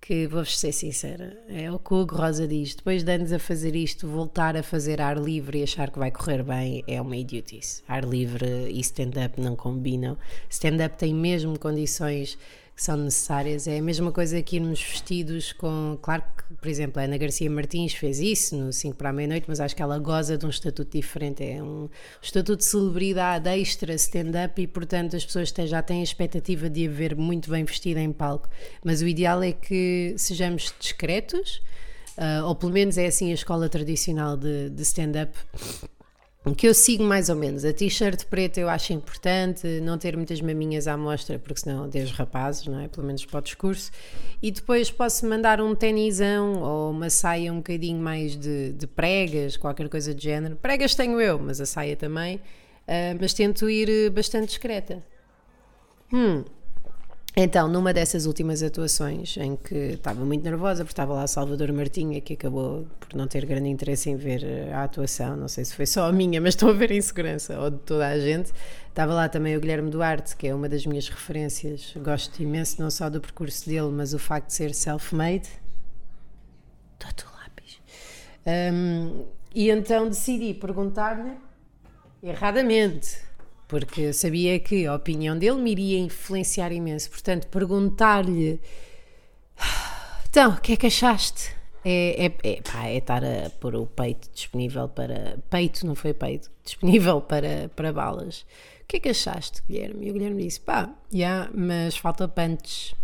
que vou-vos ser sincera, é o que o Rosa diz. Depois de anos a fazer isto, voltar a fazer ar livre e achar que vai correr bem é uma idiotice. Ar livre e stand-up não combinam. Stand-up tem mesmo condições que são necessárias. É a mesma coisa que irmos vestidos com. Claro que, por exemplo, a Ana Garcia Martins fez isso no 5 para a meia-noite, mas acho que ela goza de um estatuto diferente. É um estatuto de celebridade extra stand-up e, portanto, as pessoas já têm a expectativa de a ver muito bem vestida em palco. Mas o ideal é que sejamos discretos, ah, ou pelo menos é assim a escola tradicional de, de stand-up que eu sigo mais ou menos. A t-shirt preta eu acho importante, não ter muitas maminhas à mostra, porque senão Deus rapazes, não é? Pelo menos para o discurso. E depois posso mandar um tenisão ou uma saia um bocadinho mais de, de pregas, qualquer coisa do género. Pregas tenho eu, mas a saia também. Ah, mas tento ir bastante discreta. Hum. Então, numa dessas últimas atuações, em que estava muito nervosa, porque estava lá Salvador Martinha, que acabou por não ter grande interesse em ver eh, a atuação, não sei se foi só a minha, mas estou a ver a insegurança, ou de toda a gente. Estava lá também o Guilherme Duarte, que é uma das minhas referências. Gosto imenso não só do percurso dele, mas o facto de ser self-made. Todo lápis. Um, e então decidi perguntar-lhe, erradamente, porque sabia que a opinião dele me iria influenciar imenso. Portanto, perguntar-lhe: então, o que é que achaste? É, é, é, pá, é estar a pôr o peito disponível para. Peito, não foi peito, (laughs) disponível para, para balas. O que é que achaste, Guilherme? E o Guilherme disse: pá, já, yeah, mas falta punch.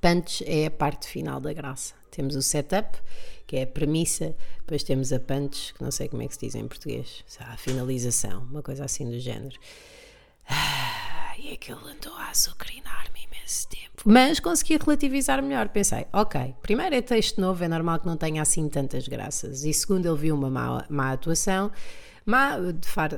Punch é a parte final da graça. Temos o setup que é a premissa, depois temos a punch, que não sei como é que se diz em português, a finalização, uma coisa assim do género. Ah, e aquilo andou a azucrinar-me imenso tempo. Mas consegui relativizar melhor. Pensei, ok, primeiro é texto novo, é normal que não tenha assim tantas graças. E segundo, ele viu uma má, má atuação, má, de far,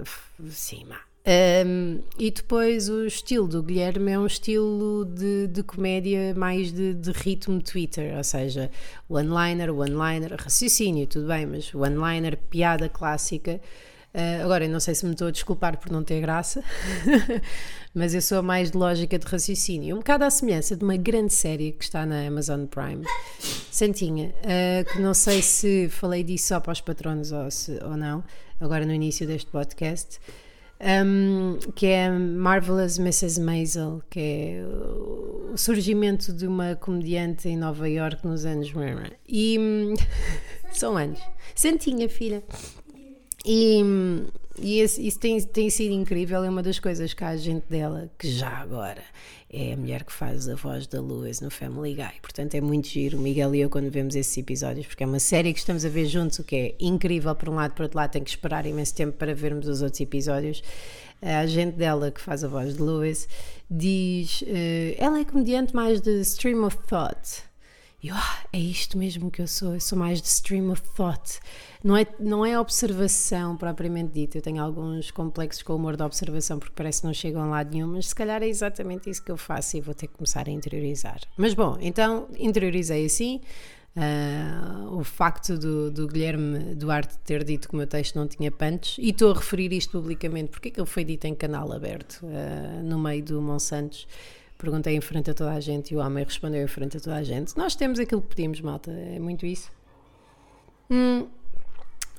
sim, má, um, e depois o estilo do Guilherme é um estilo de, de comédia mais de, de, ritmo Twitter, ou seja, one-liner, one-liner, raciocínio, tudo bem, mas one-liner, piada clássica. Uh, agora, eu não sei se me estou a desculpar por não ter graça, (laughs) mas eu sou mais de lógica de raciocínio. Um bocado à semelhança de uma grande série que está na Amazon Prime, Santinha, uh, que não sei se falei disso só para os patronos ou, se, ou não, agora no início deste podcast um, que é Marvelous Mrs. Maisel, que é o surgimento de uma comediante em Nova York nos anos. E (laughs) são anos. Santinha, filha. E, e isso tem, tem sido incrível. É uma das coisas que há gente dela que já agora é a mulher que faz a voz da Lois no Family Guy. Portanto, é muito giro, Miguel e eu, quando vemos esses episódios, porque é uma série que estamos a ver juntos, o que é incrível por um lado, por outro lado, tem que esperar imenso tempo para vermos os outros episódios. A agente dela, que faz a voz de Lois, diz: uh, ela é comediante mais de stream of thought. E é isto mesmo que eu sou, eu sou mais de stream of thought. Não é, não é observação propriamente dita, eu tenho alguns complexos com o humor da observação porque parece que não chegam a lado nenhum, mas se calhar é exatamente isso que eu faço e vou ter que começar a interiorizar. Mas bom, então interiorizei assim. Uh, o facto do, do, Guilherme Duarte ter dito que o meu texto não tinha punch, e estou a referir isto publicamente porque é que ele foi dito em canal aberto, uh, no meio do Monsantos Perguntei em frente a toda a gente e o homem respondeu em frente a toda a gente. Nós temos aquilo que pedimos, malta. É muito isso. Hum,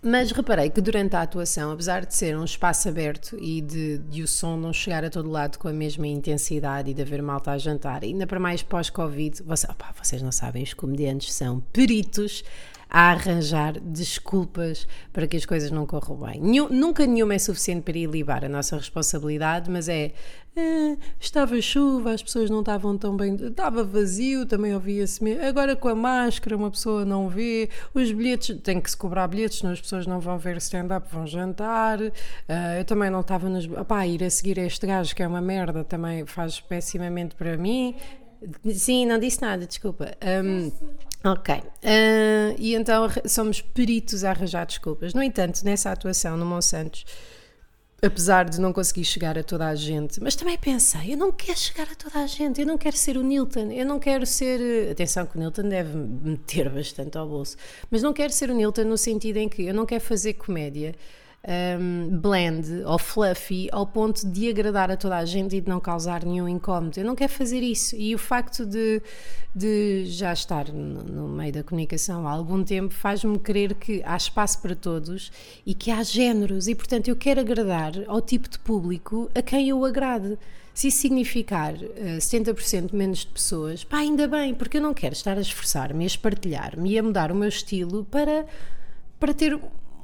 mas reparei que durante a atuação, apesar de ser um espaço aberto e de, de, o som não chegar a todo lado com a mesma intensidade e de haver malta a jantar, ainda para mais pós-Covid, você, vocês não sabem, os comediantes são peritos a arranjar desculpas para que as coisas não corram bem. Nenhum, nunca nenhuma é suficiente para ir libar a nossa responsabilidade, mas é, é estava chuva, as pessoas não estavam tão bem, estava vazio, também ouvia-se. Agora com a máscara uma pessoa não vê, os bilhetes, tem que se cobrar bilhetes, senão as pessoas não vão ver stand-up, vão jantar. Uh, eu também não estava nos. Opá, ir a seguir este gajo que é uma merda também faz pessimamente para mim. Sim, não disse nada, desculpa. Um, ok. Uh, e então somos peritos a arranjar desculpas. No entanto, nessa atuação no Monsantos, apesar de não conseguir chegar a toda a gente, mas também pensei, eu não quero chegar a toda a gente, eu não quero ser o Nilton, eu não quero ser. Atenção que o Nilton deve meter bastante ao bolso, mas não quero ser o Nilton no sentido em que eu não quero fazer comédia um, bland ou fluffy ao ponto de agradar a toda a gente e de não causar nenhum incómodo. Eu não quero fazer isso. E o facto de, de já estar no, no meio da comunicação há algum tempo faz-me crer que há espaço para todos e que há géneros. E, portanto, eu quero agradar ao tipo de público a quem eu agrade. Se isso significar uh, eh, 70% menos de pessoas, pá, ainda bem, porque eu não quero estar a esforçar-me, a espartilhar-me e a mudar o meu estilo para, para ter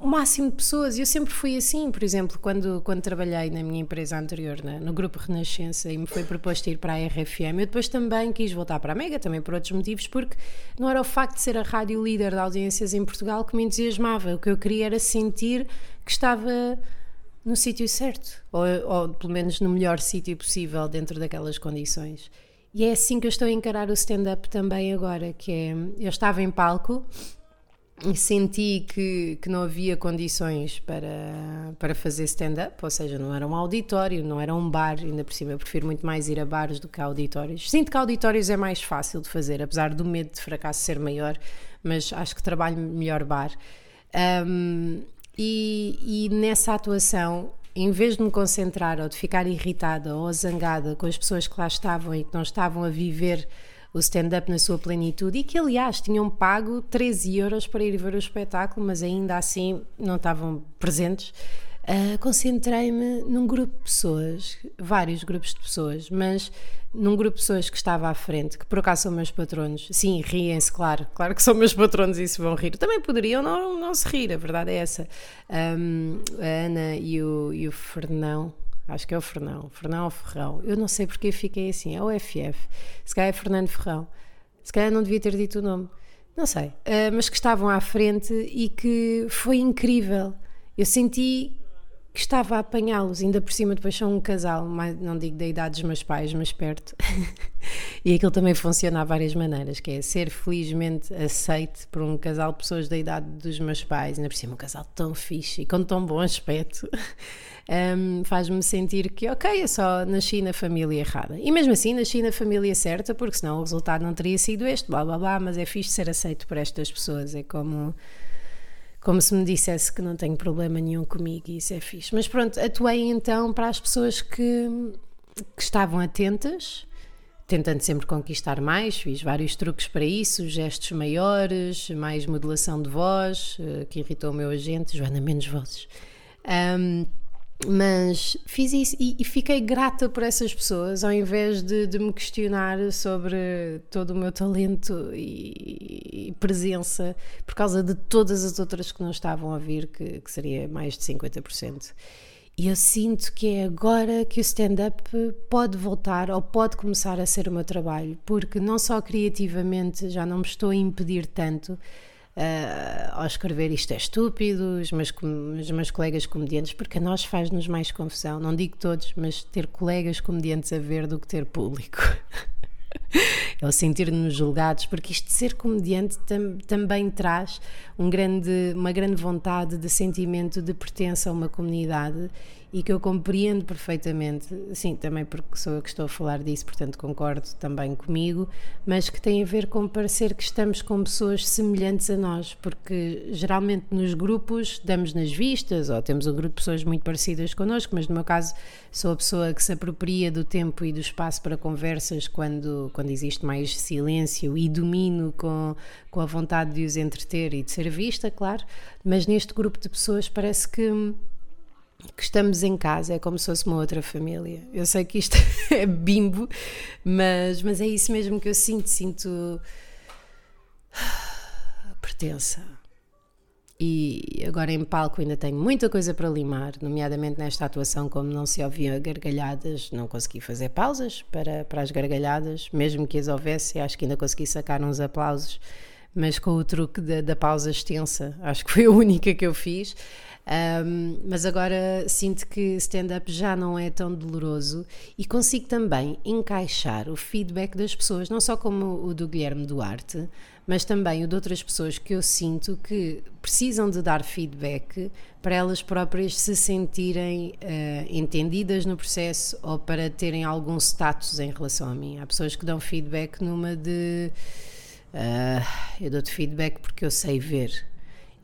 o máximo de pessoas. Eu sempre fui assim, por exemplo, quando, quando trabalhei na minha empresa anterior, né, no Grupo Renascença, e me foi proposto ir para a RFM, eu depois também quis voltar para a Mega, também por outros motivos, porque não era o facto de ser a rádio líder de audiências em Portugal que me entusiasmava. O que eu queria era sentir que estava no sítio certo, ou, ou pelo menos no melhor sítio possível dentro daquelas condições. E é assim que eu estou a encarar o stand-up também agora, que é, eu estava em palco senti que, que não havia condições para, para fazer stand-up, ou seja, não era um auditório, não era um bar, ainda por cima eu prefiro muito mais ir a bares do que a auditórios. Sinto que auditórios é mais fácil de fazer, apesar do medo de fracasso ser maior, mas acho que trabalho melhor bar. Um, e, e nessa atuação em vez de me concentrar ou de ficar irritada ou zangada com as pessoas que lá estavam e que não estavam a viver o stand-up na sua plenitude e que, aliás, tinham pago 13 euros para ir ver o espetáculo, mas ainda assim não estavam presentes. Uh, concentrei-me num grupo de pessoas, vários grupos de pessoas, mas num grupo de pessoas que estava à frente, que por acaso são meus patronos. Sim, riem-se, claro, claro que são meus patronos e se vão rir. Também poderiam não, não se rir, a verdade é essa. Um, a Ana e o, e o Fernão, Acho que é o Fernão. Fernão ou Ferrão. Eu não sei porque fiquei assim. É o FF. Se calhar é Fernando Ferrão. Se calhar não devia ter dito o nome. Não sei. Uh, mas que estavam à frente e que foi incrível. Eu senti que estava a apanhá-los, ainda por cima depois são um casal, mais, não digo da idade dos meus pais, mas perto. (laughs) e aquilo também funciona de várias maneiras, que é ser felizmente aceite por um casal de pessoas da idade dos meus pais, ainda por cima um casal tão fixe e com tão bom aspecto, (laughs) um, faz-me sentir que, ok, eu só nasci na família errada. E mesmo assim nasci na família certa, porque senão o resultado não teria sido este, blá blá blá, mas é fixe ser aceito por estas pessoas, é como como se me dissesse que não tenho problema nenhum comigo e isso é fixe. Mas pronto, atuei então para as pessoas que, que estavam atentas, tentando sempre conquistar mais, fiz vários truques para isso, gestos maiores, mais modulação de voz, eh, que irritou o meu agente, Joana, menos vozes. Um, mas fiz isso e, e, fiquei grata por essas pessoas ao invés de, de me questionar sobre todo o meu talento e, e, presença por causa de todas as outras que não estavam a vir, que, que seria mais de 50%. E eu sinto que é agora que o stand-up pode voltar ou pode começar a ser o meu trabalho, porque não só criativamente já não me estou a impedir tanto, uh, ao escrever isto é estúpido, os meus, os meus colegas comediantes, porque a nós faz-nos mais confusão, não digo todos, mas ter colegas comediantes a ver do que ter público. (laughs) é o sentir-nos julgados, porque isto de ser comediante tam, também traz um grande, uma grande vontade de sentimento de pertença a uma comunidade e que eu compreendo perfeitamente, sim, também porque sou eu que estou a falar disso, portanto concordo também comigo, mas que tem a ver com parecer que estamos com pessoas semelhantes a nós, porque geralmente nos grupos damos nas vistas, ou temos um grupo de pessoas muito parecidas connosco, mas no meu caso sou a pessoa que se apropria do tempo e do espaço para conversas quando, quando existe mais silêncio e domino com, com a vontade de os entreter e de ser vista, claro, mas neste grupo de pessoas parece que que estamos em casa, é como se fosse uma outra família. Eu sei que isto (laughs) é bimbo, mas, mas é isso mesmo que eu sinto. Sinto pertença. E agora em palco ainda tenho muita coisa para limar, nomeadamente nesta atuação, como não se ouvia gargalhadas, não consegui fazer pausas para, para as gargalhadas, mesmo que as houvesse, acho que ainda consegui sacar uns aplausos, mas com o truque da, da pausa extensa, acho que foi a única que eu fiz. Um, mas agora sinto que stand-up já não é tão doloroso e consigo também encaixar o feedback das pessoas, não só como o do Guilherme Duarte, mas também o de outras pessoas que eu sinto que precisam de dar feedback para elas próprias se sentirem uh, entendidas no processo ou para terem algum status em relação a mim. Há pessoas que dão feedback numa de. Uh, eu dou-te feedback porque eu sei ver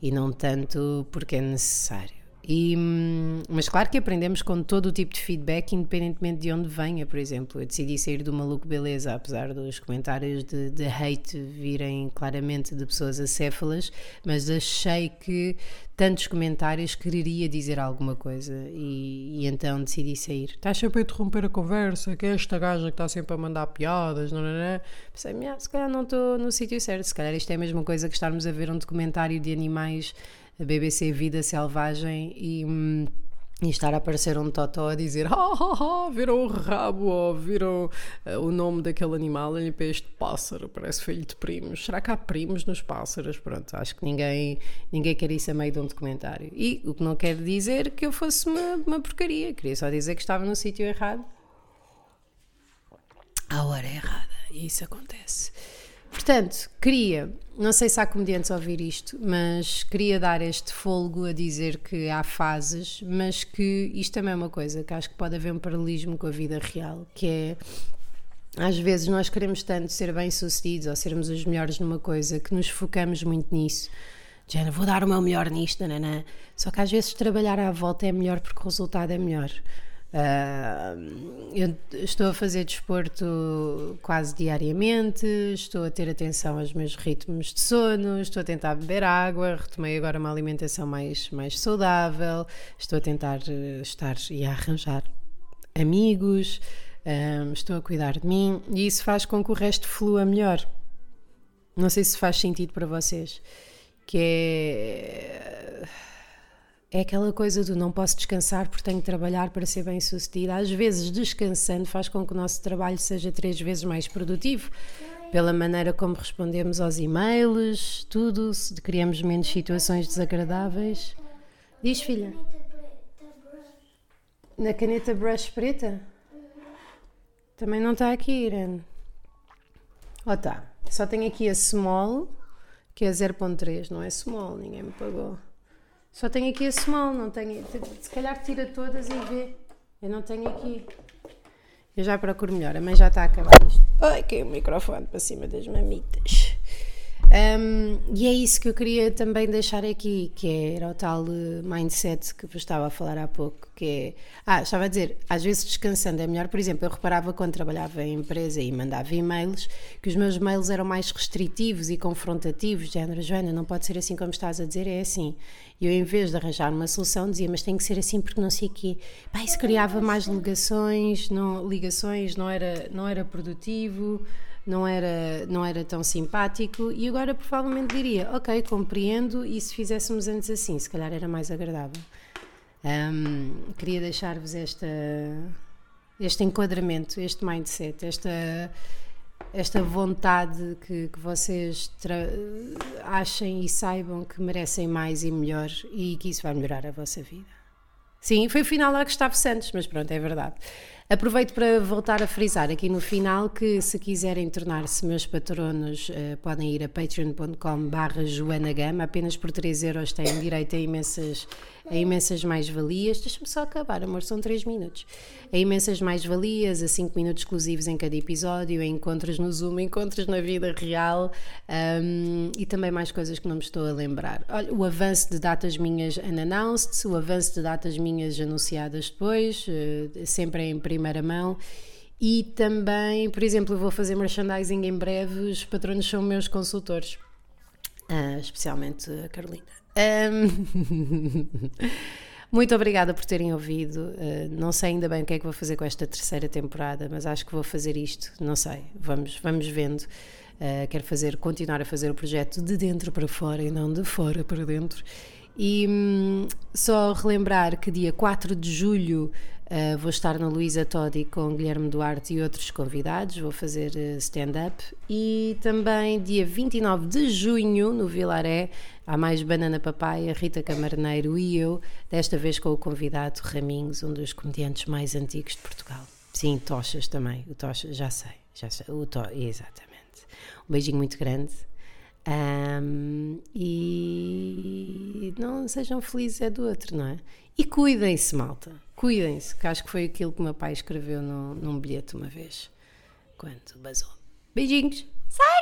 e não tanto porque é necessário. E, hum, mas claro que aprendemos com todo o tipo de feedback, independentemente de onde venha. Por exemplo, eu decidi sair do Maluco Beleza, apesar dos comentários de, de hate virem claramente de pessoas acéfalas, mas achei que tantos comentários quereria dizer alguma coisa e, e então decidi sair. Estás sempre a interromper a conversa, que é esta gaja que está sempre a mandar piadas, não, não, não. Pensei, se calhar não estou no sítio certo, se calhar isto é a mesma coisa que estarmos a ver um documentário de animais a BBC Vida Selvagem e, hum, e estar a aparecer um totó a dizer ah, ah, ah, viram o rabo ou viram uh, o nome daquele animal olhem para este pássaro, parece filho de primos. Será que há primos nos pássaros? pronto, acho que ninguém, ninguém quer isso a meio de um documentário. E o que não quer dizer que eu fosse uma, uma porcaria, queria só dizer que estava no sítio errado. À hora errada e isso acontece Portanto, queria, não sei se há comediantes a ouvir isto, mas queria dar este folgo a dizer que há fases, mas que isto também é uma coisa que acho que pode haver um paralelismo com a vida real, que é às vezes nós queremos tanto ser bem-sucedidos ou sermos os melhores numa coisa que nos focamos muito nisso. Já vou dar o meu melhor nisto, nanã. Só que às vezes trabalhar à volta é melhor porque o resultado é melhor. Uh, eu estou a fazer desporto quase diariamente, estou a ter atenção aos meus ritmos de sono, estou a tentar beber água, retomei agora uma alimentação mais, mais saudável, estou a tentar eh, estar e a arranjar amigos, uh, estou a cuidar de mim e isso faz com que o resto flua melhor. Não sei se faz sentido para vocês, que é é aquela coisa do não posso descansar porque tenho que trabalhar para ser bem sucedida. Às vezes, descansando faz com que o nosso trabalho seja três vezes mais produtivo, pela maneira como respondemos aos e-mails, tudo, se criamos menos situações desagradáveis. Diz, filha. Na caneta brush preta? Também não está aqui, Irene. Oh, tá. Só tenho aqui a small, que é 0.3, não é small, ninguém me pagou. Só tenho aqui a small, não tenho. Se calhar tira todas e vê. Eu não tenho aqui. Eu já procuro melhor, a mãe já está a acabar isto. Ai, caiu o microfone para cima das mamitas. Um, e é isso que eu queria também deixar aqui, que era o tal eh, mindset que vos estava a falar há pouco, que é, ah, estava a dizer, às vezes descansando é melhor, por exemplo, eu reparava quando trabalhava em empresa e mandava e-mails, que os meus mails eram mais restritivos e confrontativos, género, Joana, não pode ser assim como estás a dizer, é assim. E eu, em vez de arranjar uma solução, dizia, mas tem que ser assim porque não sei o quê. Pá, isso criava mais ligações, não, ligações, não era, não era produtivo, não era, não era tão simpático e agora provavelmente diria, ok, compreendo e se fizéssemos antes assim, se calhar era mais agradável. Um, queria deixar-vos esta, este enquadramento, este mindset, esta, esta vontade que, que vocês achem e saibam que merecem mais e melhor e que isso vai melhorar a vossa vida. Sim, foi o final lá Gustavo Santos, mas pronto, é verdade. Aproveito para voltar a frisar aqui no final que se quiserem tornar-se meus patronos uh, podem ir a patreon.com barra Joana Gama, apenas por 3 euros têm direito a imensas, a imensas mais-valias, deixa-me só acabar amor, são 3 minutos, a imensas mais-valias, a 5 minutos exclusivos em cada episódio, a encontros no Zoom, encontros na vida real um, e também mais coisas que não me estou a lembrar. Olha, o avanço de datas minhas unannounced, o avanço de datas minhas anunciadas depois, uh, sempre em primeira mão. E também, por exemplo, vou fazer merchandising em breve, os patronos são meus consultores, uh, especialmente a Carolina. Um, (laughs) muito obrigada por terem ouvido. Uh, não sei ainda bem o que é que vou fazer com esta terceira temporada, mas acho que vou fazer isto. Não sei, vamos, vamos vendo. Uh, quero fazer, continuar a fazer o projeto de dentro para fora e não de fora para dentro. E hum, só relembrar que dia 4 de julho Uh, vou estar na Luísa Todi com Guilherme Duarte e outros convidados, vou fazer uh, stand-up. E também dia 29 de junho, no Vilaré, há mais Banana Papaya, Rita Camarneiro e eu, desta vez com o convidado Raminhos, um dos comediantes mais antigos de Portugal. Sim, Tochas também, o Tochas, já sei, já sei, o to, exatamente. Um beijinho muito grande. Um, e não sejam felizes é do outro, não é? E cuidem-se, malta cuidem-se, que acho que foi aquilo que o meu pai escreveu no, num bilhete uma vez, quando basou. Beijinhos! Psycho!